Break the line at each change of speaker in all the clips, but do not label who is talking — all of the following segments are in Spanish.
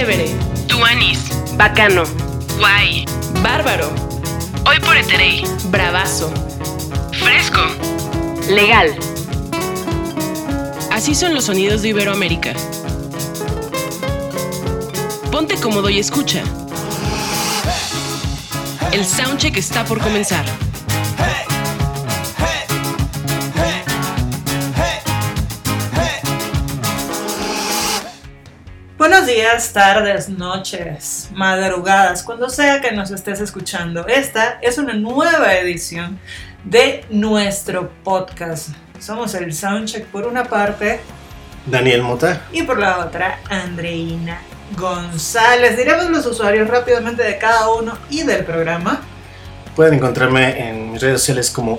Chévere.
Tuanis.
Bacano.
Guay.
Bárbaro.
Hoy por Eterey.
Bravazo.
Fresco.
Legal. Así son los sonidos de Iberoamérica. Ponte cómodo y escucha. El soundcheck está por comenzar.
Días, tardes, noches, madrugadas, cuando sea que nos estés escuchando. Esta es una nueva edición de nuestro podcast. Somos el Soundcheck por una parte
Daniel Mota.
y por la otra Andreina González. Diremos los usuarios rápidamente de cada uno y del programa.
Pueden encontrarme en mis redes sociales como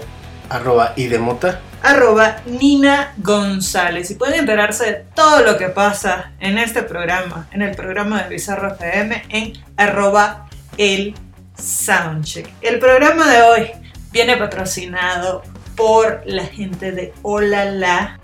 arroba idemota.
Arroba Nina González y pueden enterarse de todo lo que pasa en este programa, en el programa de Bizarro FM en arroba el Soundcheck. El programa de hoy viene patrocinado por la gente de Olala.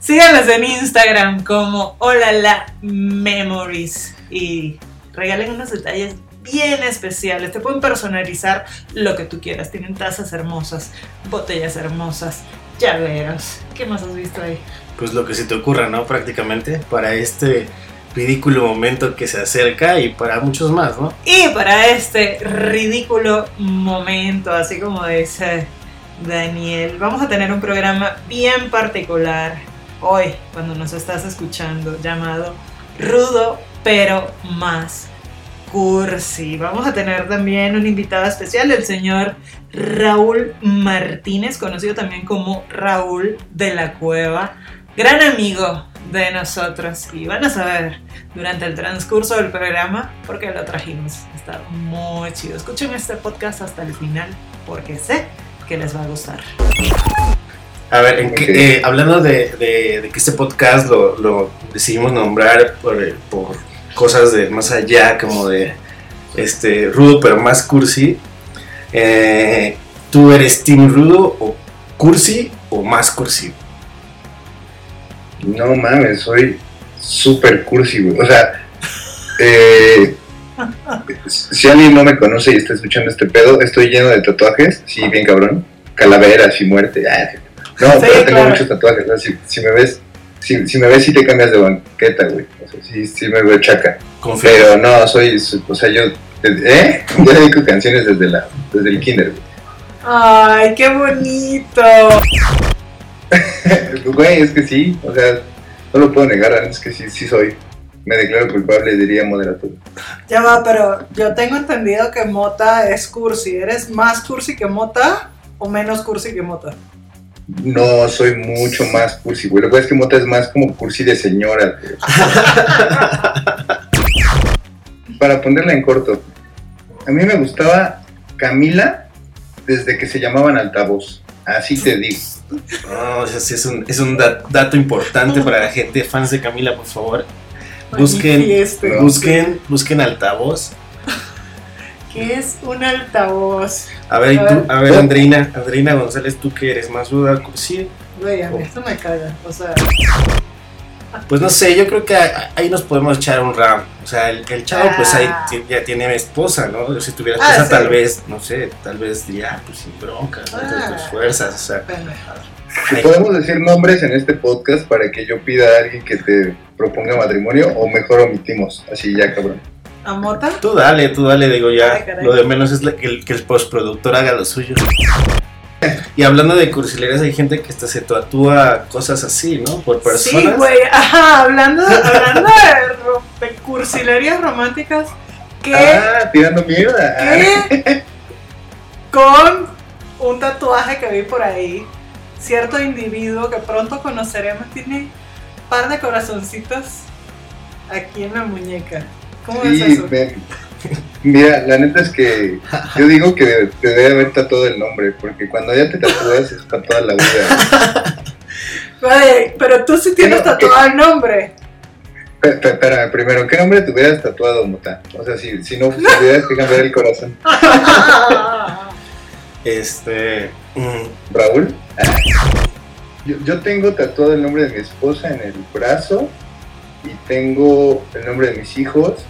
Síganlas en Instagram como Olala Memories y regalen unos detalles bien especiales. Te pueden personalizar lo que tú quieras. Tienen tazas hermosas, botellas hermosas, llaveros. ¿Qué más has visto ahí?
Pues lo que se te ocurra, ¿no? Prácticamente para este ridículo momento que se acerca y para muchos más, ¿no?
Y para este ridículo momento, así como dice Daniel, vamos a tener un programa bien particular hoy, cuando nos estás escuchando, llamado Rudo, pero más cursi. Vamos a tener también un invitado especial, el señor Raúl Martínez, conocido también como Raúl de la Cueva, gran amigo de nosotros. Y van a saber durante el transcurso del programa por qué lo trajimos. Está muy chido. Escuchen este podcast hasta el final porque sé que les va a gustar.
A ver, eh, hablando de, que este podcast lo, decidimos nombrar por, por cosas de más allá, como de este rudo pero más cursi. eh, ¿Tú eres team rudo o cursi o más cursi?
No mames, soy súper cursi, güey. O sea, eh, si alguien no me conoce y está escuchando este pedo, estoy lleno de tatuajes, sí, bien cabrón. Calaveras y muerte. ah, No,
Sí,
pero tengo
claro.
muchos tatuajes. ¿no? Si, si me ves, si, si me ves, sí te cambias de banqueta, güey. O sea, sí, sí me veo chaca.
Confío.
Pero no, soy, o sea, yo, ¿eh? Yo dedico canciones desde, la, desde el kinder, güey.
¡Ay, qué bonito!
Güey, es que sí, o sea, no lo puedo negar, es que sí, sí soy. Me declaro culpable, diría moderato.
Ya va, pero yo tengo entendido que Mota es cursi. ¿Eres más cursi que Mota o menos cursi que Mota?
No, soy mucho más cursi, güey. Lo que pasa es que Mota es más como cursi de señora. Para ponerla en corto, a mí me gustaba Camila desde que se llamaban altavoz. Así te digo.
No, o sea, sí es un, es un da- dato importante para la gente, fans de Camila, por favor. Busquen, busquen, busquen altavoz.
¿Qué es un altavoz?
A ver, y
A
tú,
ver.
a ver, Andreina, Andreina González, ¿tú qué eres? ¿Más ruda? Sí,
Güey, a mí esto me caga. O sea,
pues no sé, yo creo que ahí nos podemos echar un round. O sea, el, el chavo, pues ahí
Ah.
ya tiene esposa, ¿no? Si tuviera
Ah,
esposa,
sí.
tal vez, no sé, tal vez diría, ah, pues sin bronca, ¿no? Entonces,
Ah.
tus fuerzas, o sea.
Si podemos decir nombres en este podcast para que yo pida a alguien que te proponga matrimonio o mejor omitimos. Así ya, cabrón.
¿A Mota?
Tú dale, tú dale, digo ya. Lo de menos es la- que el, que el postproductor haga lo suyo. Y hablando de cursilerías, hay gente que hasta se tatúa cosas así, ¿no? Por personas.
Sí, güey. Ajá, hablando, hablando de, de cursilerías románticas, ¿qué?
Ah, tirando mierda.
¿Qué? Con un tatuaje que vi por ahí, cierto individuo que pronto conoceremos tiene un par de corazoncitos aquí en la muñeca. ¿Cómo es
Sí,
eso?
me- mira, la neta es que yo digo que te debe haber tatuado el nombre, porque cuando ya te tatúas es para toda la vida.
Güey, pero tú sí tienes
¿Qué no?
tatuado el nombre.
Pe- pe- Espera, primero, ¿qué nombre te hubieras tatuado, Muta? O sea, si, si no si tuvieras que cambiar el corazón.
Este. mm,
Raúl. Yo, yo tengo tatuado el nombre de mi esposa en el brazo y tengo el nombre de mis hijos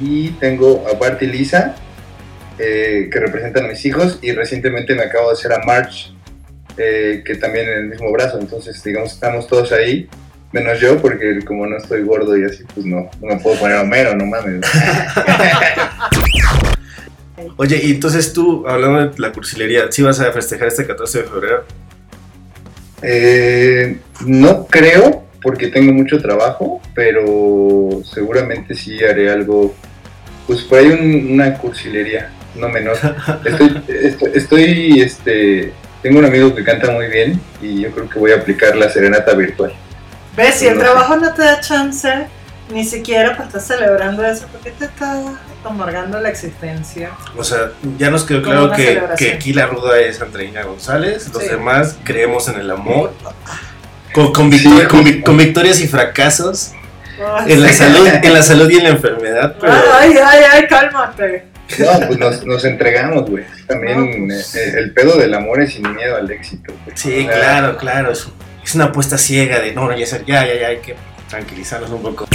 y tengo a Bart y Lisa eh, que representan a mis hijos y recientemente me acabo de hacer a March eh, que también en el mismo brazo, entonces digamos estamos todos ahí menos yo porque como no estoy gordo y así pues no, no me puedo poner Homero, no mames.
Oye, y entonces tú, hablando de la cursilería, ¿sí vas a festejar este 14 de febrero?
Eh, no creo, porque tengo mucho trabajo, pero seguramente sí haré algo. Pues por ahí un- una cursilería, no menor. Estoy, estoy, estoy, este, tengo un amigo que canta muy bien y yo creo que voy a aplicar la serenata virtual.
¿Ves? Si el
No.
trabajo no te da chance, ni siquiera para estar celebrando eso, ¿por qué te estás amargando la existencia?
O sea, ya nos quedó claro que, que aquí la ruda es Andreina González, los
Sí.
demás creemos en el amor, con, con,
Sí,
con victorias y fracasos,
Ay,
en la, salud, en la salud y en la enfermedad, pero...
Ay, ay, ay, cálmate.
No, pues nos, nos entregamos, güey. También
No, pues.
eh, el pedo del amor es sin miedo al éxito. güey.
Sí, claro, claro. Es, es una apuesta ciega de no, no, ya, ya, ya, hay que tranquilizarnos un poco.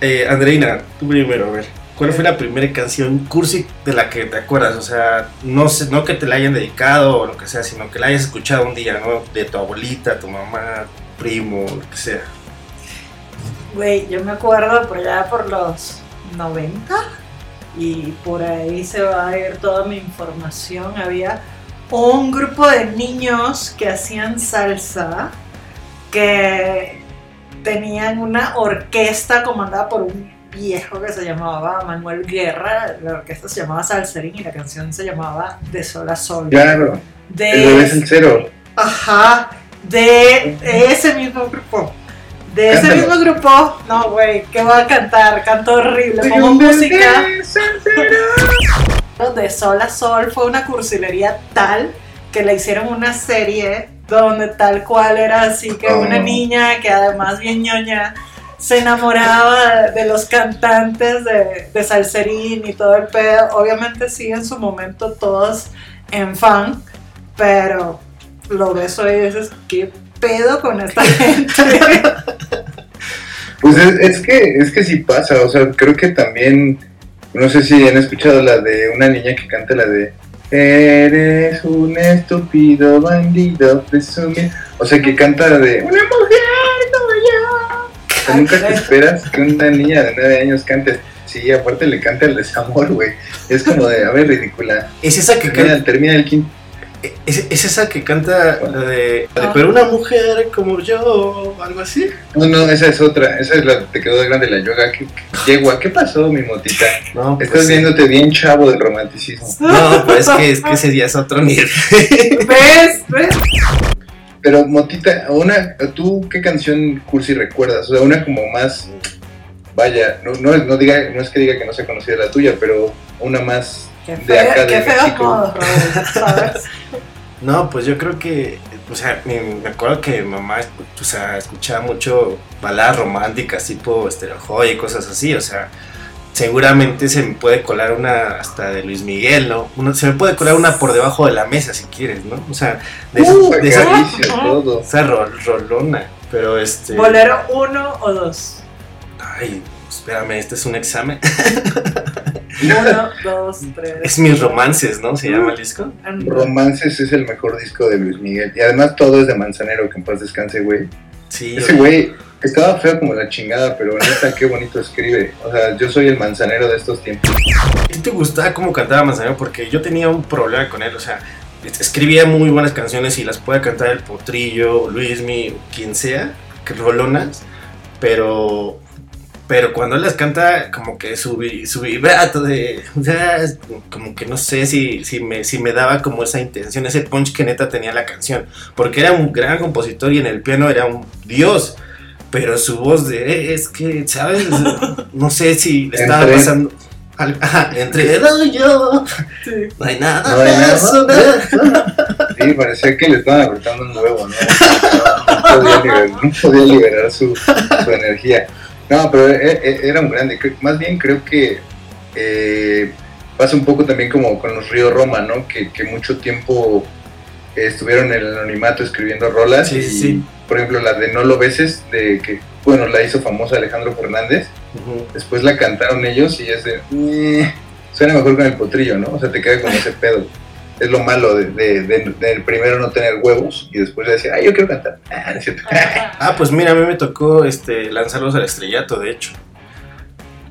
Eh, Andreina, tú primero, a ver. ¿Cuál fue la primera canción cursi de la que te acuerdas? O sea, no sé, no que te la hayan dedicado o lo que sea, sino que la hayas escuchado un día, ¿no? De tu abuelita, tu mamá, primo, lo que sea.
Güey, yo me acuerdo por allá por los 90 y por ahí se va a ir toda mi información. Había un grupo de niños que hacían salsa que tenían una orquesta comandada por un viejo que se llamaba Manuel Guerra. La orquesta se llamaba Salserín y la canción se llamaba De Sol a Sol.
Claro,
De
el es el cero.
Ajá, de ese mismo grupo. De ese
Cántalo.
mismo grupo, no, güey, ¿qué va a cantar? Canto horrible, pongo música. De sol a sol fue una cursilería tal que le hicieron una serie donde tal cual era así que
Oh.
una niña que además bien ñoña se enamoraba de los cantantes de, de Salserín y todo el pedo. Obviamente sí en su momento todos en fan, pero lo ves hoy y dices, ¿qué pedo con esta gente?
Pues es, es que es que sí pasa, o sea, creo que también, no sé si han escuchado la de una niña que canta la de Eres un estúpido bandido presumido. O sea, que canta de Una mujer como yo. Sea, nunca te esperas que una niña de nueve años cante. Sí, aparte le canta el desamor, güey. Es como de, a ver, ridícula.
Es esa que
Termina,
canta,
termina el quinto.
es, es esa que canta la de, la de, pero una mujer como yo, algo así.
No, no, esa es otra. Esa es la te quedó de grande la yoga. ¿Qué, qué, yegua, ¿qué pasó, mi motita?
No, pues
Estás
sí.
viéndote bien chavo del romanticismo.
No, pues es que, es que ese día es otro nivel.
¿Ves? ¿Ves?
Pero Motita, una, ¿tú qué canción cursi recuerdas? O sea, una como más, vaya, no, no, no diga, no es que diga que no sea conocida la tuya, pero una más
Qué
de
feo,
acá de México.
No, pues yo creo que, o sea, me, me acuerdo que mi mamá, o sea, escuchaba mucho baladas románticas tipo Stereo Joy y cosas así, o sea, seguramente se me puede colar una hasta de Luis Miguel, ¿no? Una- se me puede colar una por debajo de la mesa si quieres, ¿no? O sea, de,
Uh,
de esa,
todo.
esa rol- rolona, pero este...
¿Bolero uno o dos?
Ay, espérame, este es un examen.
Uno, dos, tres.
Es mis romances, ¿no? Se llama el disco.
Romances es el mejor disco de Luis Miguel. Y además todo es de Manzanero, que en paz descanse, güey.
Sí,
Ese güey estaba feo como la chingada, pero neta, qué bonito escribe. O sea, yo soy el Manzanero de estos tiempos.
¿A ti te gustaba cómo cantaba Manzanero? Porque yo tenía un problema con él, o sea, es- escribía muy buenas canciones y las puede cantar el Potrillo, Luismi, quien sea, que rolonas, pero pero cuando él las canta como que su, vi- su vibrato de o sea, como que no sé si, si, me, si me daba como esa intención, ese punch que neta tenía la canción, porque era un gran compositor y en el piano era un dios. Pero su voz de "Eh, es que, ¿sabes? No sé si le estaba
Entre-
pasando. al- Ajá, entre él y yo.
Sí.
No hay nada
No hay nada. Sí, parecía que le estaban apretando un huevo, ¿no? No podía liberar, no podía liberar su, su energía. No, pero e- e- era un grande. Más bien creo que eh, pasa un poco también como con los Río Roma, ¿no? Que, que mucho tiempo estuvieron en el anonimato escribiendo rolas
Sí,
y,
sí.
Por ejemplo, la de No lo beses, de que, bueno, la hizo famosa Alejandro Fernández, después la cantaron ellos y es de, "Eh", suena mejor con el potrillo, ¿no? O sea, te queda con ese pedo. Es lo malo de, de, de- de primero no tener huevos y después de decir, ay, yo quiero cantar. Ah, no.
Ah, pues mira, a mí me tocó este, lanzarlos al estrellato, de hecho.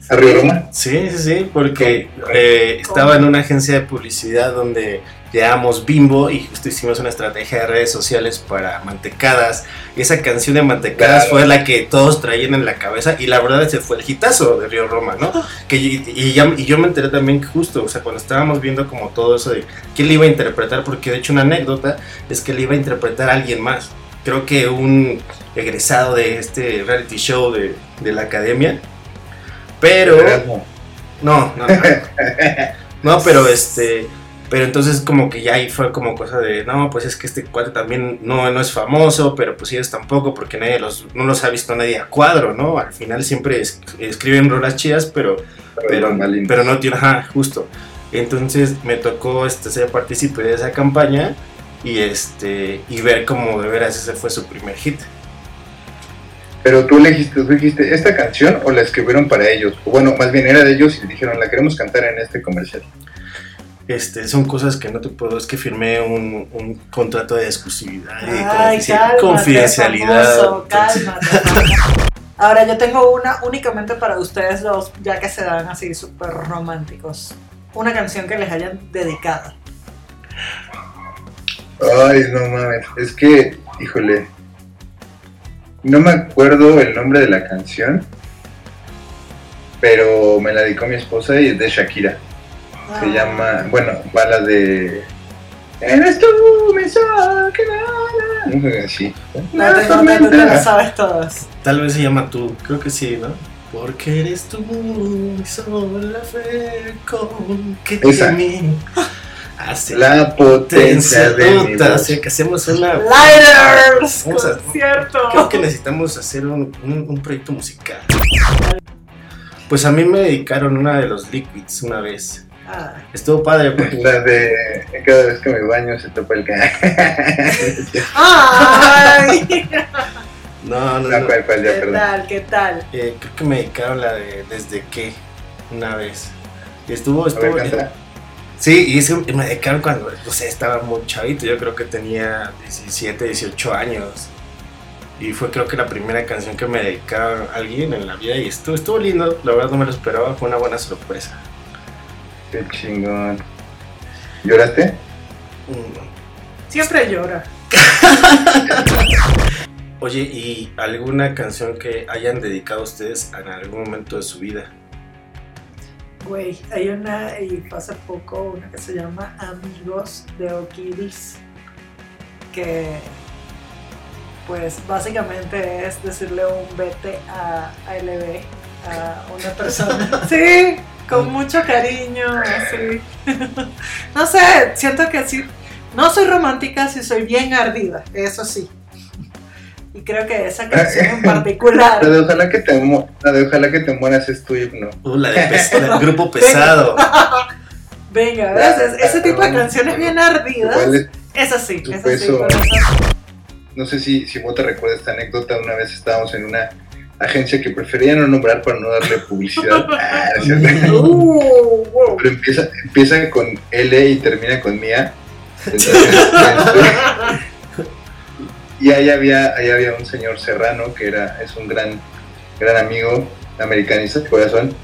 Arriba Roma.
Sí, sí, sí, porque eh, estaba en una agencia de publicidad donde llevamos Bimbo y justo hicimos una estrategia de redes sociales para mantecadas. Y esa canción de mantecadas
Claro.
fue la que todos traían en la cabeza y la verdad ese fue el hitazo de Río Roma, ¿no? Que, y, ya- y yo me enteré también que justo, o sea, cuando estábamos viendo como todo eso de quién le iba a interpretar, porque de hecho una anécdota es que le iba a interpretar a alguien más. Creo que un egresado de este reality show de, de la academia. Pero... No, no, no. No, pero este. Pero entonces como que ya ahí fue como cosa de, no, pues es que este cuadro también no, no es famoso, pero pues ellos tampoco, porque nadie los, no los ha visto nadie a cuadro, ¿no? Al final siempre es- escriben rolas chidas, pero, pero,
Bambalinas.
pero no tiene, ajá, justo. Entonces me tocó este, ser partícipe de esa campaña y este y ver cómo de veras ese fue su primer hit.
Pero tú elegiste, tú dijiste esta canción o la escribieron para ellos. O bueno, más bien era de ellos y dijeron, la queremos cantar en este comercial.
Este, son cosas que no te puedo, es que firmé un, un contrato de exclusividad y
Ay,
confidencia-
cálmate,
confidencialidad.
famoso,
entonces-
cálmate. Ahora yo tengo una únicamente para ustedes dos, ya que se dan así súper románticos. Una canción que les hayan dedicado.
Ay, no mames. Es que, híjole. No me acuerdo el nombre de la canción. Pero me la dedicó mi esposa y es de Shakira. Se
Ah.
llama, bueno, va la de. Eres tú, mi sol, que nada. No sé, así.
La
tormenta.
sabes todas.
Tal vez se llama tú, creo que sí, ¿no? Porque eres tú, mi sol, la fe con que
Esa.
mí hace
La potencia de mi voz.
así que hacemos una...
Lighters,
Vamos a-
concierto.
Creo que necesitamos hacer un, un- un proyecto musical. Pues a mí me dedicaron una de los Liquids una vez.
Ah,
Estuvo padre porque
La de cada vez que me baño se topa el.
Ay,
No, no,
No,
no.
cuál, cuál, ya,
¿qué
perdón.
tal? ¿Qué tal?
Eh, creo que me dedicaron la de Desde qué una vez. Y estuvo,
A ver,
estuvo.
canta.
Sí, y es que me dedicaron cuando, no sé, estaba muy chavito. Yo creo que tenía 17, 18 años. Y fue creo que la primera canción que me dedicaron a alguien en la vida. Y estuvo, estuvo lindo, la verdad no me lo esperaba, fue una buena sorpresa.
Qué chingón. ¿Lloraste?
Siempre llora.
Oye, ¿y alguna canción que hayan dedicado ustedes en algún momento de su vida?
Güey, hay una, y hace poco, una que se llama Amigos de Okiris, que pues básicamente es decirle un vete a ALB a una persona. Sí, con mucho cariño, así. No sé, siento que sí, no soy romántica, sí soy bien ardida, eso sí. Y creo que esa canción en particular...
La de ojalá que te, mu- la de ojalá que te mueras es no.
Uh, la de del grupo pesado.
Venga, ¿ves? Es- ese tipo de canciones bien ardidas.
Es-
Es así,
Tu
es así.
no sé si, si vos te recuerdas esta anécdota, una vez estábamos en una agencia que prefería no nombrar para no darle publicidad. Ah.
Uh, wow.
Pero empieza, empieza con L y termina con Mía. Este, y ahí había, ahí había un señor serrano que era, es un gran, gran amigo americanista de corazón.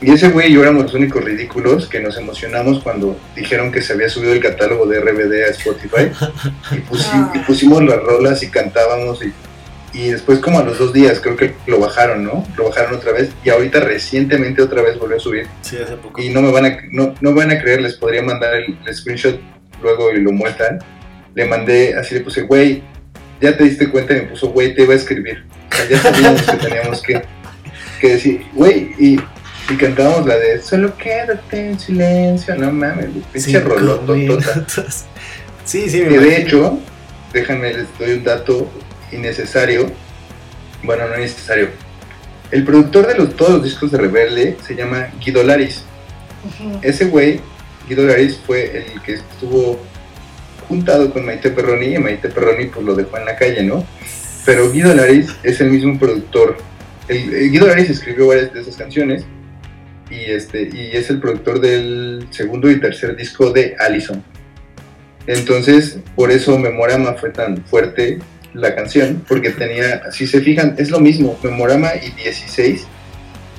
Y ese güey y yo éramos los únicos ridículos que nos emocionamos cuando dijeron que se había subido el catálogo de RBD a Spotify. Y, pusi- y pusimos las rolas y cantábamos. Y, y después, como a los dos días, creo que lo bajaron, ¿no? Lo bajaron otra vez. Y ahorita recientemente otra vez volvió a subir
Sí, hace poco.
y no me van a no, no van a creer, les podría mandar el, el screenshot luego y lo muestran. Le mandé, así le puse, güey, ya te diste cuenta y me puso, güey, te iba a escribir. O sea, ya sabíamos que teníamos que, que decir, güey, y, y cantábamos la de solo quédate en silencio, no mames, pinche rolototota.
Sí, sí, me
Que de hecho, déjenme les doy un dato innecesario. Bueno, no innecesario. El productor de los, todos los discos de Rebelde se llama Guido Laris. Ese güey, Guido Laris, fue el que estuvo juntado con Maite Perroni y Maite Perroni pues lo dejó en la calle, ¿no? pero Guido Laris es el mismo productor. El, el Guido Laris escribió varias de esas canciones y, este, y es el productor del segundo y tercer disco de Allison. Entonces, por eso Memorama fue tan fuerte la canción, porque tenía, si se fijan, es lo mismo, Memorama y 16,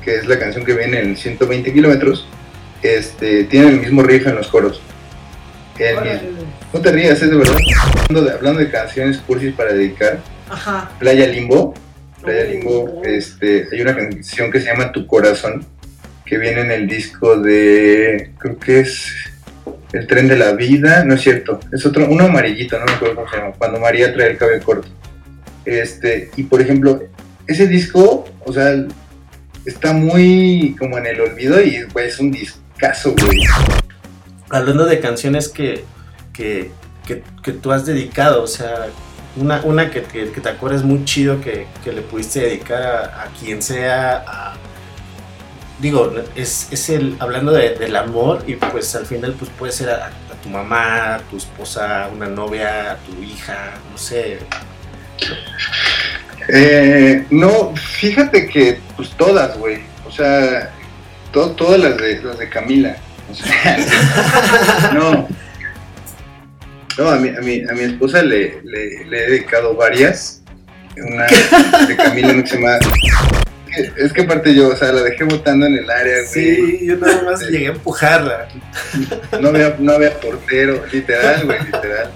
que es la canción que viene en 120 kilómetros, este, tienen el mismo riff en los coros. El
Órale.
mismo. No te rías, es de verdad. Hablando de, hablando de canciones cursis para dedicar,
Ajá.
Playa Limbo, Playa. Limbo, este, hay una canción que se llama Tu Corazón, que viene en el disco de, creo que es El Tren de la Vida, no es cierto, es otro, uno amarillito, no me acuerdo cómo se llama, cuando María trae el cabello corto. Este, y por ejemplo, ese disco, o sea, está muy como en el olvido y es un discazo, güey.
Hablando de canciones que, que, que, que tú has dedicado, o sea, una, una que, que, te acuerdes muy chido que, que le pudiste dedicar a, a quien sea, a- digo, es, es el, hablando de- del amor y pues al final pues puede ser a, a tu mamá, a tu esposa, una novia, a tu hija, no sé.
Eh, no, fíjate que pues todas, güey. O sea, to- todas las de, las de Camila. O sea, no. No, a mi, a mi, a mi esposa le, le, le he dedicado varias. Una de Camila no se llama... Es que aparte yo, o sea, la dejé botando en el área, güey.
Sí, yo nada más llegué a empujarla.
No había, no había portero, literal, güey, literal.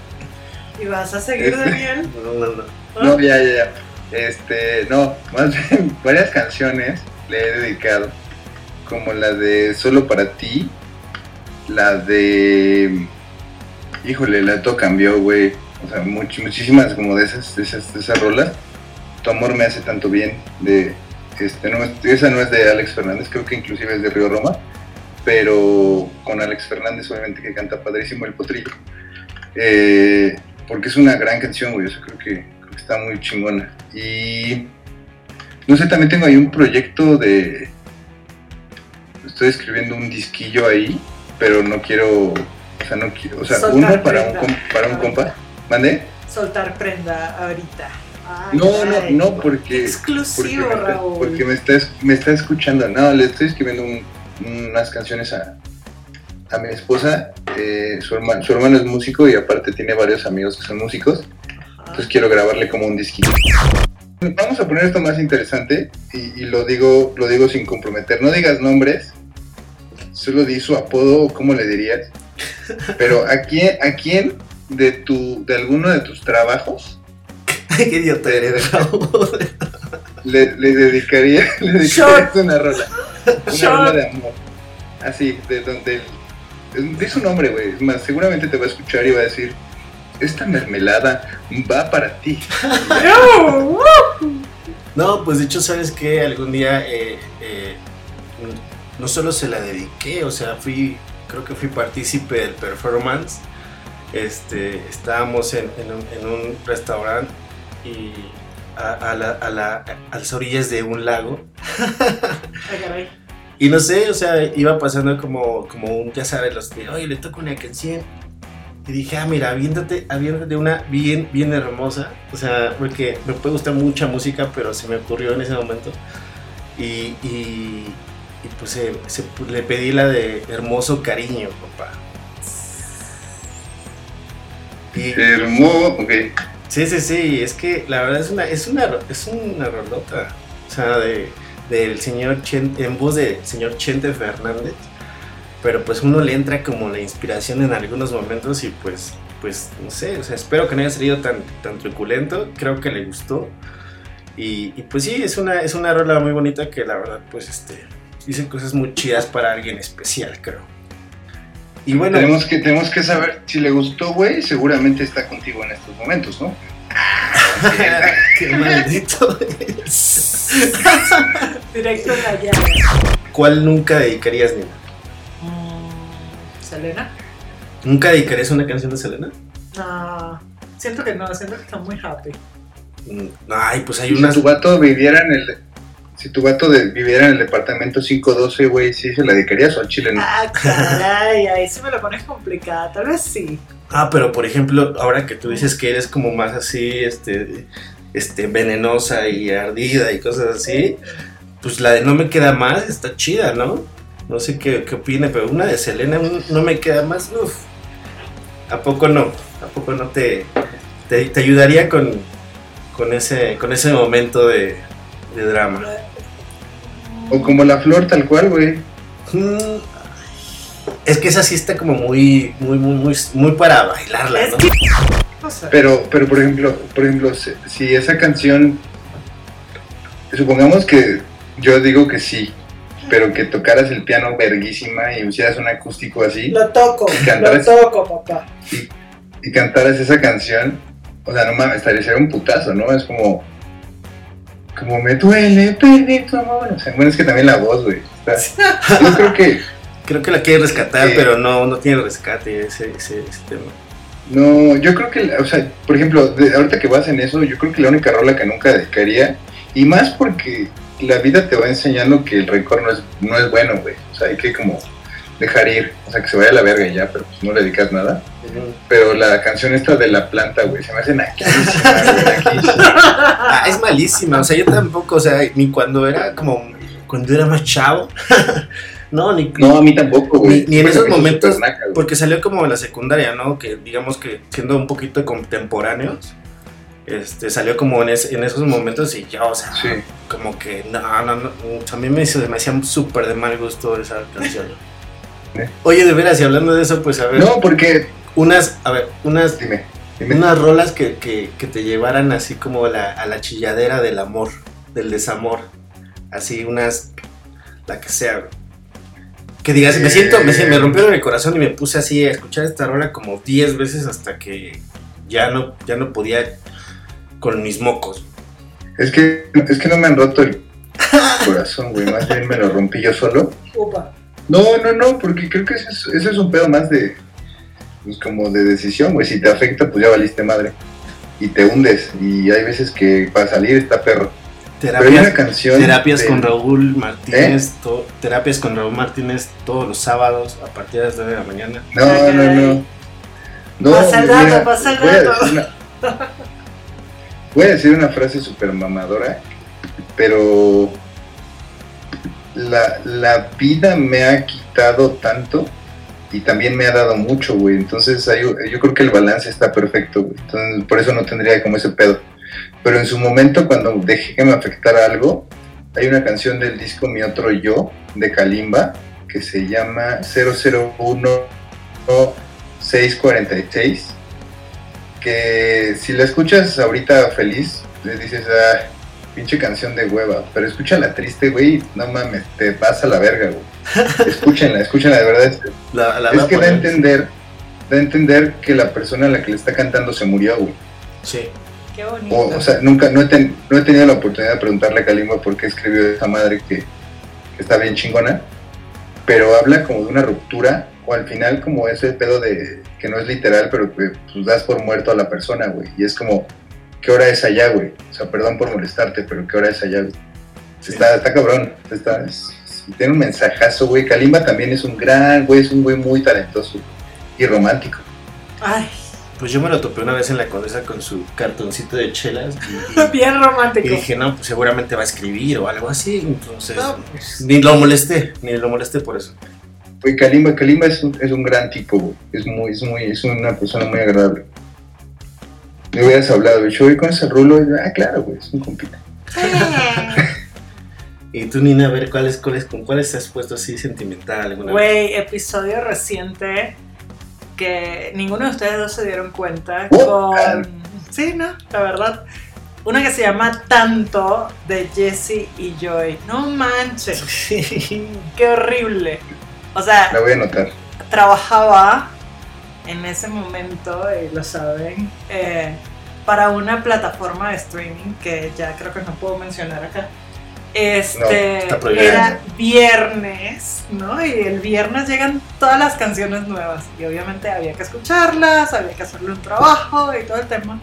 ¿Y vas a seguir,
Este-
Daniel?
No, no, no.
No, ya, ya, ya. Este, no, más bien varias canciones le he dedicado, como la de Solo para ti, la de, híjole, la de todo cambió, güey. O sea, much- muchísimas como de esas, de esas, de esas rolas. Tu amor me hace tanto bien, de, este, no, es- esa no es de Alex Fernández, creo que inclusive es de Río Roma, pero con Alex Fernández obviamente que canta padrísimo el potrillo. Eh, porque es una gran canción, güey, o sea, creo que, creo que está muy chingona. Y no sé, también tengo ahí un proyecto de... Estoy escribiendo un disquillo ahí, pero no quiero... O sea, no quiero... O sea, uno para un, para un compa. ¿Mande?
Soltar prenda ahorita. Ay,
No, no, no, porque... Porque
Exclusivo,
me, está,
Raúl.
porque me está, me está escuchando. No, le estoy escribiendo un- unas canciones a, a mi esposa. Eh, su, hermano, su hermano es músico y aparte tiene varios amigos que son músicos.
Ajá.
Entonces quiero grabarle como un disquito. Vamos a poner esto más interesante y, y lo digo lo digo sin comprometer. No digas nombres, solo di su apodo o cómo le dirías. Pero a quién, a quién de tu de alguno de tus trabajos
Qué idiota eres,
le, le dedicaría le dedicarías
Short.
una rola, una
Short.
rola de amor. Así, de donde di su nombre, güey. Es más, seguramente te va a escuchar y va a decir esta mermelada va para ti.
¡No!
No, pues de hecho, ¿sabes que Algún día eh, eh, no solo se la dediqué, o sea, fui, creo que fui partícipe del performance. Este, estábamos en, en un, en un restaurante y a, a la- a la- a las orillas de un lago.
Caray.
Y no sé, o sea, iba pasando como, como un, ya sabes, los que, oye, le toco una canción. Y dije, ah, mira, aviéntate, aviéntate una bien, bien hermosa. O sea, porque me puede gustar mucha música, pero se me ocurrió en ese momento. Y, y, y pues se- se- le pedí la de Hermoso Cariño, papá. Y,
Hermoso, ok.
Sí, sí, sí, es que la verdad es una, es una, es una rolota. O sea, de, del señor Chen, en voz del señor Chente Fernández. Pero pues uno le entra como la inspiración en algunos momentos y pues, pues, no sé, o sea, espero que no haya salido tan, tan truculento. Creo que le gustó. Y, y, pues sí, es una, es una rola muy bonita que la verdad, pues, este, dice cosas muy chidas para alguien especial, creo. Y bueno,
Tenemos que, tenemos que saber si le gustó, güey. Seguramente está contigo en estos momentos, ¿no?
qué maldito es.
Directo en la llaga.
¿Cuál nunca dedicarías, Nina?
Mm, ¿Selena?
¿Nunca dedicarías una canción de Selena?
No. Siento que no, siento que está muy happy.
Mm, Ay, pues hay unas.
Si tu vato viviera en el. Si tu vato de- viviera en el departamento 512, güey, ¿sí se la dedicarías o al chile no?
Ah, caray, ahí sí me lo pones complicada. Tal vez sí.
Ah, pero por ejemplo, ahora que tú dices que eres como más así, este, este, venenosa y ardida y cosas así, pues la de No me queda más está chida, ¿no? No sé qué, qué opine, pero una de Selena un No me queda más, uff. ¿A poco no? ¿A poco no te, te, te ayudaría con, con, ese, con ese momento de, de drama?
O como la flor tal cual, güey.
Mm, Es que esa sí está como muy, muy, muy, muy, muy para bailarla, ¿no?
Pero, pero por ejemplo, por ejemplo, si, esa canción, supongamos que yo digo que sí, pero que tocaras el piano verguísima y hicieras un acústico así
lo toco,
Y
lo toco, papá.
y cantaras esa canción, o sea, no mames, estaría sería un putazo, ¿no? Es como, como me duele perder tu amor. O sea, bueno, es que también la voz, güey. Yo creo que
Creo que la quiere rescatar, pero no, no tiene rescate ese, ese, ese tema.
No, yo creo que, o sea, por ejemplo, de- ahorita que vas en eso, yo creo que la única rola que nunca dedicaría, y más porque la vida te va enseñando que el rencor no es, no es bueno, güey. O sea, hay que como dejar ir, o sea, que se vaya a la verga y ya, pero pues no le dedicas nada. Pero la canción esta de la planta, güey, se me hace naquísima, güey.
Ah, es malísima, o sea, yo tampoco, o sea, ni cuando era como, cuando era más chavo, no, ni,
No, a mí tampoco, güey.
Ni- ni en esos momentos,
naca,
porque salió como en la secundaria, ¿no? Que digamos que siendo un poquito contemporáneos, este, salió como en, es- en esos momentos y yo, o sea,
Sí.
como que, no, no, no, a mí me, hizo- me hacía súper de mal gusto esa canción.
¿Eh?
Oye, de veras, y hablando de eso, pues a ver,
No, porque,
unas, a ver, unas
dime, dime.
unas rolas que, que, que te llevaran así como la, a la chilladera del amor, del desamor. Así unas, la que sea. güey. Que digas, me siento, me, me rompieron el corazón y me puse así a escuchar esta rola como 10 veces hasta que ya no, ya no podía con mis mocos.
Es que, es que no me han roto el corazón, güey. Más bien me lo rompí yo solo.
Upa.
No, no, no, porque creo que ese es, ese es un pedo más de. Pues como de decisión, güey. Si te afecta, pues ya valiste madre. Y te hundes. Y hay veces que para salir está perro. Pero hay una
Terapias,
canción.
terapias
de-
con Raúl Martínez, to- terapias con Raúl Martínez todos los sábados a partir de las 9 de la mañana.
No, no, no. No,
Pasa el dato, pasa el
voy a
dato.
decir una- voy a decir una frase súper mamadora, pero la, la vida me ha quitado tanto y también me ha dado mucho, güey. Entonces hay- yo creo que el balance está perfecto, güey. Por eso no tendría como ese pedo. Pero en su momento, cuando dejé que me afectara algo, hay una canción del disco Mi Otro Yo, de Kalimba, que se llama 001 646 que si la escuchas ahorita feliz le dices ah pinche canción de hueva pero escúchala triste güey no mames te vas a la verga güey escúchenla escúchenla de verdad es,
La, la
es
voy a
que da a entender da a entender que la persona a la que le está cantando se murió güey
Sí.
Qué bonito.
o, o sea nunca no he, ten- no he tenido la oportunidad de preguntarle a Kalimba por qué escribió esa madre que, que está bien chingona pero habla como de una ruptura o al final como ese pedo de que no es literal pero que pues das por muerto a la persona güey y es como qué hora es allá güey o sea perdón por molestarte pero qué hora es allá güey
Sí.
está, está cabrón está, es- es- tiene un mensajazo güey Kalimba también es un gran güey es un güey muy talentoso y romántico
Ay,
Pues yo me lo topé una vez en la condesa con su cartoncito de chelas y, y-
bien
y
romántico.
dije, no, pues seguramente va a escribir o algo así. Entonces,
No, pues.
ni lo molesté, ni lo molesté por eso.
Güey, Kalimba, Kalimba es un, es un gran tipo, güey. Es muy, es muy, es una persona muy agradable. Me hubieras hablado, yo voy con ese rulo, y, ah, claro, güey, es un compita.
Y tú, Nina, a ver, ¿cuáles, cuáles, ¿con cuáles te has puesto así sentimental alguna vez?
Güey, episodio reciente que ninguno de ustedes dos se dieron cuenta
Oh,
con... Sí, ¿no? La verdad. Una que se llama Tanto de Jesse y Joy. No manches, qué horrible. O sea,
La voy a anotar.
trabajaba en ese momento, y lo saben, eh, para una plataforma de streaming que ya creo que no puedo mencionar acá. Este era viernes, ¿no? Y el viernes llegan todas las canciones nuevas. Y obviamente había que escucharlas, había que hacerle un trabajo y todo el tema.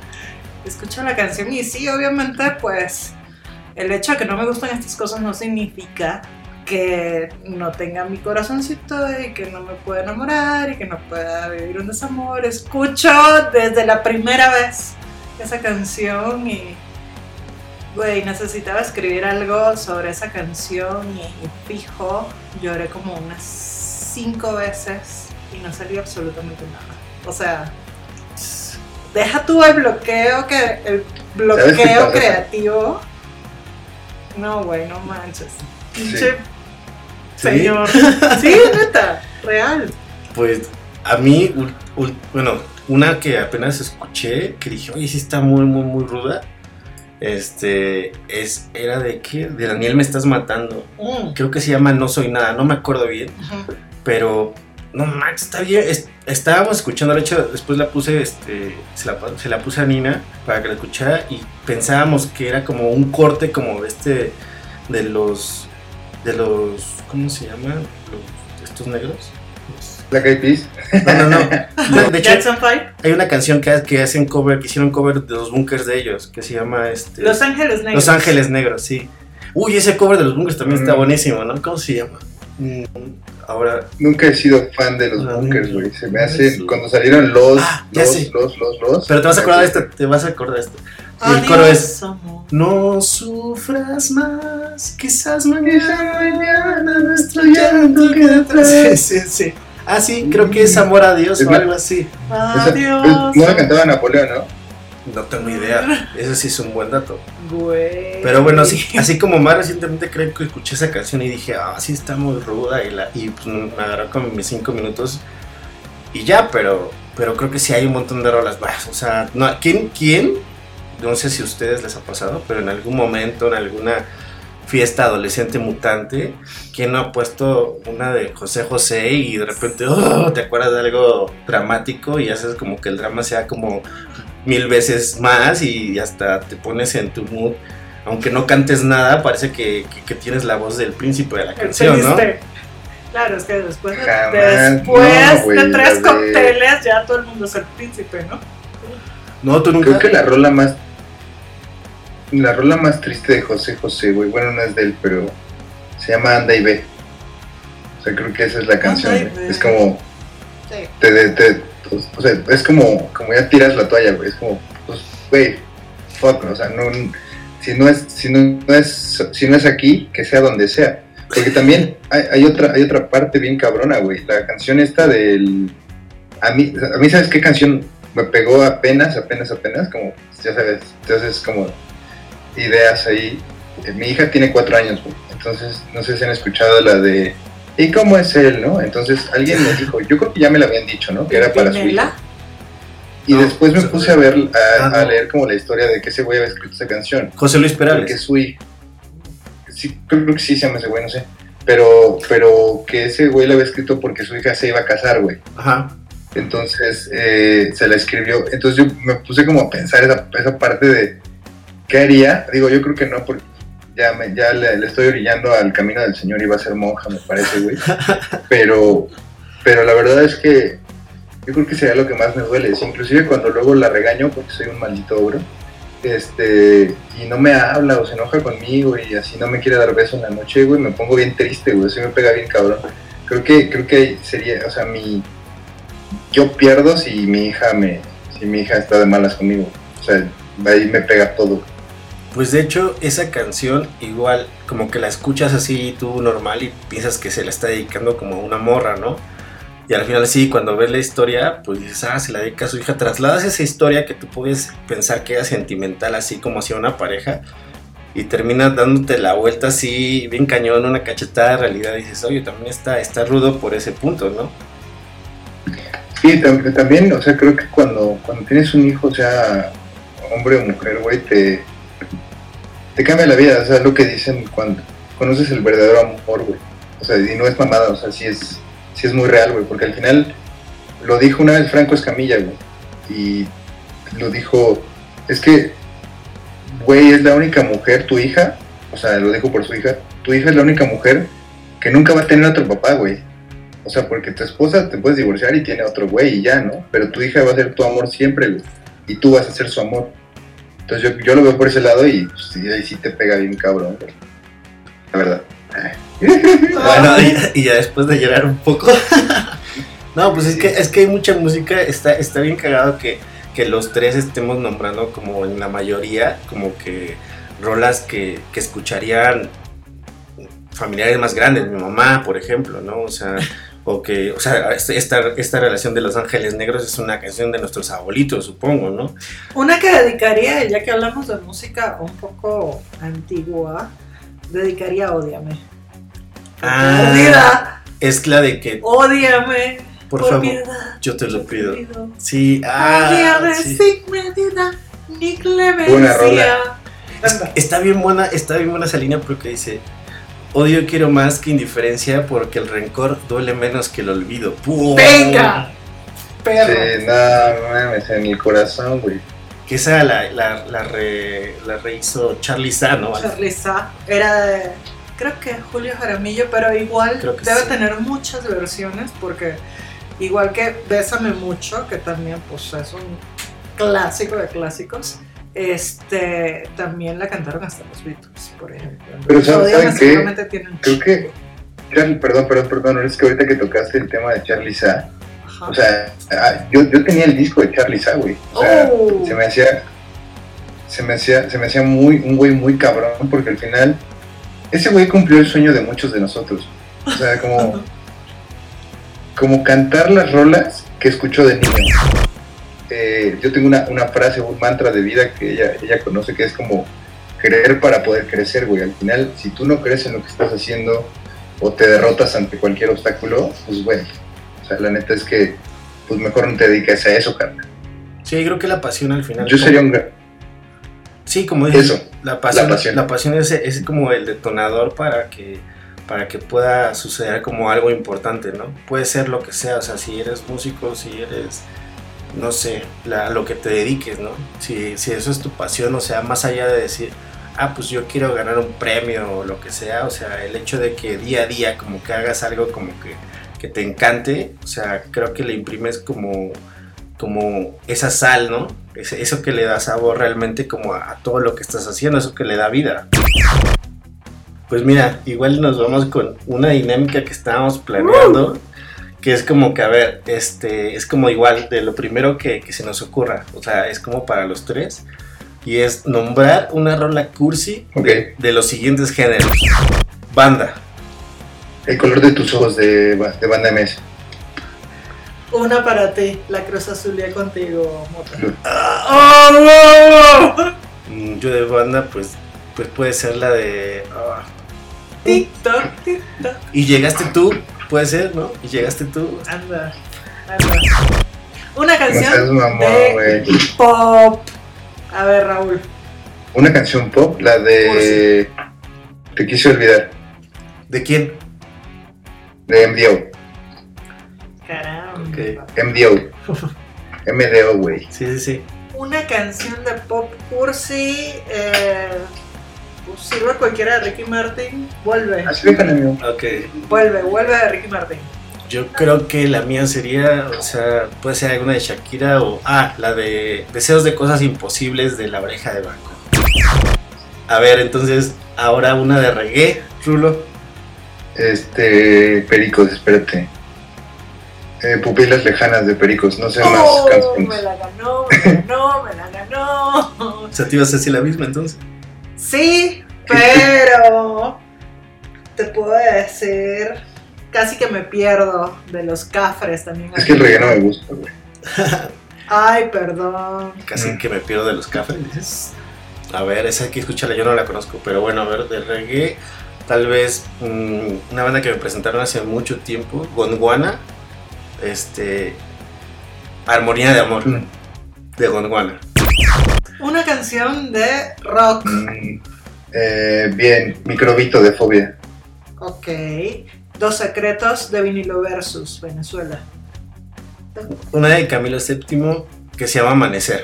Escucho la canción y sí, obviamente, pues el hecho de que no me gustan estas cosas no significa que no tenga mi corazoncito y que no me pueda enamorar y que no pueda vivir un desamor. Escucho desde la primera vez esa canción y, Güey, necesitaba escribir algo sobre esa canción y fijo, lloré como unas cinco veces y no salió absolutamente nada. O sea, deja tú el bloqueo que el
¿Sabes qué
bloqueo creativo. No, güey, no manches.
Sí.
Señor. Sí, neta, real.
Pues a mí, ul- ul- bueno, una que apenas escuché, que dije, oye, sí está muy, muy, muy ruda. Este, es, era de qué? De Daniel me estás matando.
Mm.
Creo que se llama No Soy Nada, no me acuerdo bien. Pero, no Max, está bien. es- estábamos escuchando, de hecho, después la puse, este, se la, se la puse a Nina para que la escuchara y pensábamos que era como un corte como este, de los, de los, ¿cómo se llaman? Los, estos negros.
Black Eyed Peas.
No, no, no. No, de hecho,
Jackson Five.
hay una canción que, que hacen cover, que hicieron cover de los bunkers de ellos, que se llama este,
Los Ángeles Negros.
Los Ángeles Negros, sí. Uy, ese cover de los bunkers también está
Mm.
buenísimo, ¿no? ¿Cómo se llama? Mm, Ahora,
Nunca he sido fan de los
Ah,
bunkers, güey. Se me hace. Cuando salieron los,
Ah,
los, los, los, los.
pero te vas a acordar de esto, te vas a acordar de esto.
Adiós,
el coro es,
amor.
no sufras más, quizás mañana nuestro llanto quede atrás. Sí, sí, sí. Ah, sí, creo que es amor a Dios o algo así.
Adiós.
no la cantaba Napoleón, ¿no?
No tengo idea, eso sí es un buen dato.
Güey.
Pero bueno, sí, así como más recientemente creo que escuché esa canción y dije, ah, sí está muy ruda y, la, y pues, me agarró como mis cinco minutos y ya, pero, pero creo que sí hay un montón de rolas más. O sea, no, ¿quién, ¿quién? No sé si a ustedes les ha pasado, pero en algún momento, en alguna fiesta adolescente mutante, ¿quién no ha puesto una de José José y de repente oh, te acuerdas de algo dramático y haces como que el drama sea como mil veces más y hasta te pones en tu mood? Aunque no cantes nada, parece que, que- que tienes la voz del príncipe de la canción, ¿no?
Claro, es que después,
Jamás,
después
no,
de tres cócteles ya todo el mundo es el príncipe, ¿no?
No, tú nunca.
Creo que la rola más. La rola más triste de José José, güey. Bueno, no es de él, pero. Se llama Anda y Ve. O sea, creo que esa es la canción. Es como.
Sí.
Te, te- te- o sea, es como, como ya tiras la toalla, güey. Es como, pues, güey, fuck, o sea, no, si no es, si no, no es, si no es aquí, que sea donde sea. Porque también hay, hay otra, hay otra parte bien cabrona, güey. La canción esta del, a mí, a mí sabes qué canción me pegó apenas, apenas, apenas, como, ya sabes, entonces como ideas ahí. Eh, Mi hija tiene cuatro años, güey. Entonces, no sé si han escuchado la de ¿Y cómo es él, no? Entonces alguien me dijo, yo creo que ya me lo habían dicho, ¿no? Que era para su hija. Y
No,
después me puse a ver, a,
Ah,
a leer como la historia de que ese güey había escrito esa canción.
José Luis
Porque
Perales.
su hija, sí, creo que sí se llama ese güey, no sé. Pero, pero que ese güey lo había escrito porque su hija se iba a casar, güey.
Ajá.
Entonces eh, se la escribió. Entonces yo me puse como a pensar esa, esa parte de qué haría. Digo, yo creo que no, porque ya, me, ya le, le estoy orillando al camino del Señor y va a ser monja, me parece, güey. Pero, pero la verdad es que yo creo que sería lo que más me duele. Es inclusive cuando luego la regaño porque soy un maldito ogro. Este, y no me habla o se enoja conmigo y así no me quiere dar beso en la noche, güey, me pongo bien triste, güey, así me pega bien cabrón. Creo que, creo que sería, o sea, mi, yo pierdo si mi hija me, si mi hija está de malas conmigo. O sea, ahí me pega todo.
Pues de hecho, esa canción igual como que la escuchas así tú normal y piensas que se la está dedicando como una morra, ¿no? Y al final sí, cuando ves la historia, pues dices, ah, se la dedica a su hija. Trasladas esa historia que tú puedes pensar que era sentimental, así como hacia una pareja, y terminas dándote la vuelta así, bien cañón, una cachetada de realidad. Dices, oye, también está, está rudo por ese punto, ¿no?
Sí, tam- también, o sea, creo que cuando, cuando tienes un hijo, sea hombre o mujer, güey, te, te cambia la vida. O sea, lo que dicen cuando conoces el verdadero amor, güey. O sea, y no es mamada, o sea, sí es, sí es muy real, güey, porque al final lo dijo una vez Franco Escamilla, güey, y lo dijo, es que, güey, es la única mujer, tu hija, o sea, lo dijo por su hija, tu hija es la única mujer que nunca va a tener otro papá, güey. O sea, porque tu esposa te puedes divorciar y tiene otro güey y ya, ¿no? Pero tu hija va a ser tu amor siempre. Y tú vas a ser su amor. Entonces yo, yo lo veo por ese lado y pues, sí, ahí sí te pega bien cabrón. La verdad.
Bueno, y, y ya después de llorar un poco. no, pues es que, es que hay mucha música, está, está bien cagado que, que los tres estemos nombrando como en la mayoría, como que rolas que, que escucharían familiares más grandes, mi mamá, por ejemplo, ¿no? O sea, o que, o sea, este- esta, esta relación de Los Ángeles Negros es una canción de nuestros abuelitos, supongo, ¿no?
Una que dedicaría, ya que hablamos de música un poco antigua, dedicaría Ódiame.
Ah.
Perdida,
Es la de que,
ódiame.
por favor,
piedad,
yo te lo
te
pido.
pido.
Sí, ah,
Ódiame
sí.
sin medida ni clemencia.
rola.
Anda.
Está bien buena, está bien buena esa línea porque dice, odio quiero más que indiferencia porque el rencor duele menos que el olvido. ¡Pum!
¡Venga! Perro.
Sí, no mames, en el corazón, güey.
Que esa la, la, la, re- la rehizo Charlie Sa, ¿no?
Charly Sa era de, creo que Julio Jaramillo, pero igual
Creo que
debe
sí.
tener muchas versiones porque igual que Bésame Mucho, que también pues es un clásico de clásicos, este también la cantaron hasta los Beatles, por ejemplo.
Pero ¿saben- saben qué?
tienen-
Creo que. Charlie, perdón, perdón, perdón, es que ahorita que tocaste el tema de Charlie Sa, o sea, ah, yo, yo tenía el disco de Charlie Sa, güey. O sea,
Oh.
se me hacía. Se me hacía, se me hacía muy, un güey muy cabrón, porque al final, ese güey cumplió el sueño de muchos de nosotros. O sea, como. como cantar las rolas que escuchó de niño. Eh, yo tengo una, una frase, un mantra de vida que ella, ella conoce que es como creer para poder crecer, güey. Al final, si tú no crees en lo que estás haciendo o te derrotas ante cualquier obstáculo, pues bueno. O sea, la neta es que pues mejor no te dediques a eso, carnal.
Sí, creo que la pasión al final.
Yo sería un... gra-
Sí, como dices,
Eso,
la pasión,
la pasión.
la pasión es, es como el detonador para que, para que pueda suceder como algo importante, ¿no? Puede ser lo que sea, o sea, si eres músico, si eres, no sé, la- lo que te dediques, ¿no? Si, si eso es tu pasión, o sea, más allá de decir, ah, pues yo quiero ganar un premio o lo que sea, o sea, el hecho de que día a día como que hagas algo como que, que te encante, o sea, creo que le imprimes como, como esa sal, ¿no? Eso que le da sabor realmente como a todo lo que estás haciendo, eso que le da vida. Pues mira, igual nos vamos con una dinámica que estábamos planeando, que es como que, a ver, este, es como igual de lo primero que, que se nos ocurra, o sea, es como para los tres, y es nombrar una rola cursi de, de los siguientes géneros. Banda,
El color de tus ojos de, de Banda MS.
Una para ti, la Cruz Azulia contigo, Mota.
Mm, yo de banda, pues, pues puede ser la de... ah,
TikTok, TikTok.
y llegaste tú, puede ser, ¿no? Y llegaste tú.
Anda, anda. Una
No
canción
mamón,
de
güey.
pop. A ver, Raúl.
Una canción pop, la de... Te quise olvidar,
¿De quién?
de MDO.
Caramba.
Ok.
MDO. MDO, güey.
Sí, sí, sí.
Una canción de pop cursi. Eh, sirve cualquiera de Ricky Martin. Vuelve,
Así déjale, amigo.
Ok.
vuelve, vuelve de Ricky Martin.
Yo creo que la mía sería, o sea, puede ser alguna de Shakira o. Ah, la de Deseos de Cosas Imposibles de la Oreja de Banco. A ver, entonces, ahora una de reggae, Rulo.
Este, Pericos, espérate. Eh, pupilas lejanas de Pericos, no sé más
Oh, me la ganó, me la ganó, me la ganó.
O sea, te ibas a decir la misma entonces.
Sí, pero te puedo decir, casi que me pierdo de los cafres también.
Es que el reggae no me gusta, güey.
Ay, perdón.
Casi
Mm.
que me pierdo de los cafés, dices. A ver, esa hay que escucharla, yo no la conozco, pero bueno, a ver, de reggae, tal vez mm, una banda que me presentaron hace mucho tiempo, Gondwana, este, Armonía de Amor,
Mm,
de Gondwana.
Una canción de rock.
mm, eh, bien, microbito de fobia.
Ok. Dos secretos de vinilo versus Venezuela.
Una de Camilo VII que se llama Amanecer.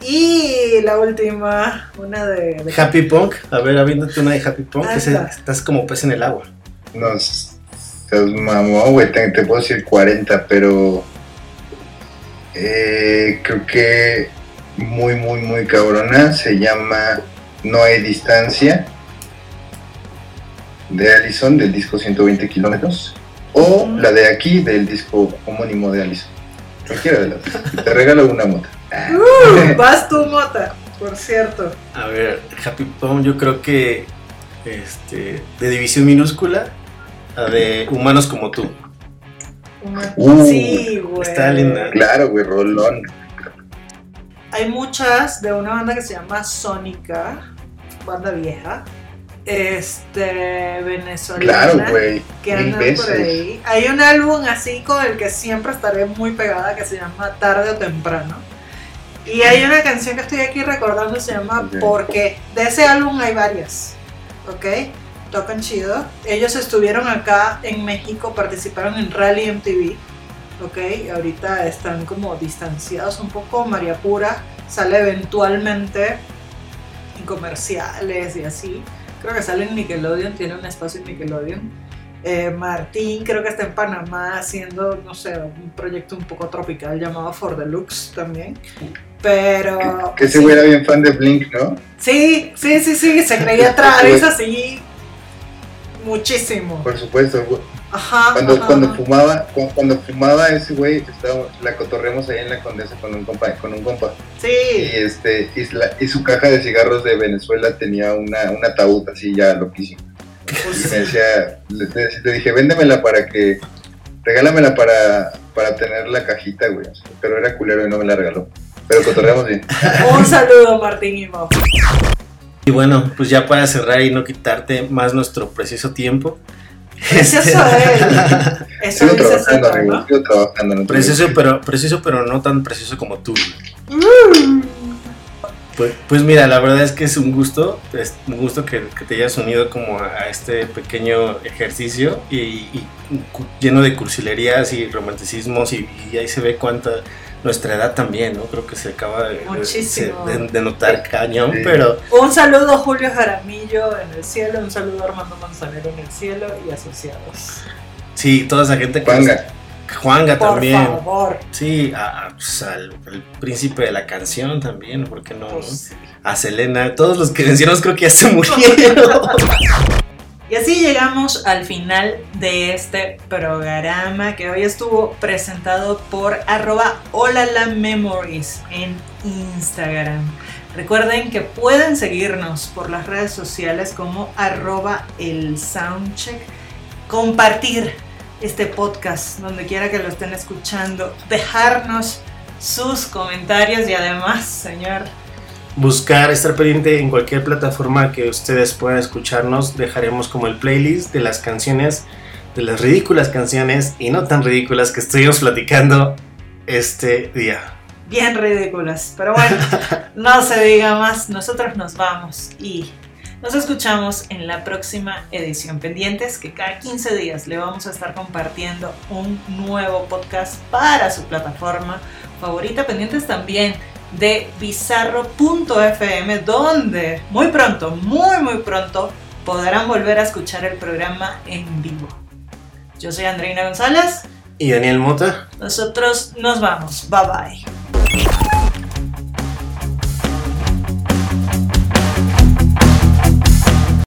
Y la última, una de, de
Happy Punk, a ver, habiéndote una de Happy Punk, que se-
Anda.
estás como pez en el agua.
No, s- seas mamón, güey, te, te puedo decir 40, pero eh, creo que muy, muy, muy cabrona. Se llama No hay distancia de Allison del disco 120 kilómetros o la de aquí del disco homónimo de Allison. Cualquiera de las dos. Te regalo una moto.
Uh, vas tú, Mota. por cierto?
A ver, Happy Pom, yo creo que este, de división minúscula a de humanos como tú.
Uh,
sí, güey.
está linda.
Claro, güey, rolón.
Hay muchas de una banda que se llama Sónica, banda vieja. Este, venezolana.
Claro, güey.
que andan por
veces.
ahí. Hay un álbum así con el que siempre estaré muy pegada que se llama Tarde o Temprano. Y hay una canción que estoy aquí recordando se llama
Ok.
Porque. De ese álbum hay varias. ¿Ok? Tocan chido. Ellos estuvieron acá en México, participaron en Rally MTV. ¿Ok? Ahorita están como distanciados un poco. María Pura sale eventualmente en comerciales y así. Creo que sale en Nickelodeon, tiene un espacio en Nickelodeon. Eh, Martín creo que está en Panamá haciendo, no sé, un proyecto un poco tropical llamado For Deluxe también. Pero...
Que ese
sí.
güey era bien fan de Blink, ¿no?
Sí, sí, sí, sí, se creía Travis así muchísimo.
Por supuesto. güey.
Ajá.
Cuando,
ajá,
cuando fumaba, cu- cuando fumaba ese güey, la cotorremos ahí en la condesa con un compa, con un compa. Y
Sí,
este, y, la- y su caja de cigarros de Venezuela tenía una, un ataúd así ya loquísimo. Y
pues,
me decía, le, le- dije, véndemela para que, regálamela para, para tener la cajita, güey. Pero era culero y no me la regaló. Pero cotorreamos bien.
un saludo Martín y Mau.
Y bueno, pues ya para cerrar y no quitarte más nuestro precioso tiempo.
Precioso
Este-
él. Eso
Sigo trabajando, amigo.
¿no?
Sigo trabajando. no te
Precioso pero, precioso, pero no tan precioso como tú.
Mm.
Pues, pues mira, la verdad es que es un gusto, es un gusto que, que te hayas unido como a, a este pequeño ejercicio y, lleno de cursilerías y romanticismos y, y ahí se ve cuánta nuestra edad también, ¿no? Creo que se acaba de,
Muchísimo.
de- de notar cañón,
Sí.
pero
Un saludo a Julio Jaramillo en el cielo, un saludo a Armando Manzanero en el cielo y asociados.
sí, toda esa gente que...
Juanga.
Juanga
Por
también.
favor.
Sí, a- a- pues, al, al príncipe de la canción también, ¿por qué no? no?
Pues sí.
A Selena, todos los que mencionamos creo que ya se murieron.
Y así llegamos al final de este programa que hoy estuvo presentado por arroba Memories en Instagram. Recuerden que pueden seguirnos por las redes sociales como arroba el soundcheck. Compartir este podcast donde quiera que lo estén escuchando. Dejarnos sus comentarios y además, señor,
Buscar, estar pendiente en cualquier plataforma que ustedes puedan escucharnos. Dejaremos como el playlist de las canciones, de las ridículas canciones y no tan ridículas que estuvimos platicando este día.
bien ridículas. Pero bueno, no se diga más, nosotros nos vamos y nos escuchamos en la próxima edición. Pendientes que cada 15 días le vamos a estar compartiendo un nuevo podcast para su plataforma favorita. Pendientes también de bizarro.fm donde muy pronto, muy muy pronto podrán volver a escuchar el programa en vivo. Yo soy Andreina González,
Y Daniel Mota.
nosotros nos vamos, bye bye.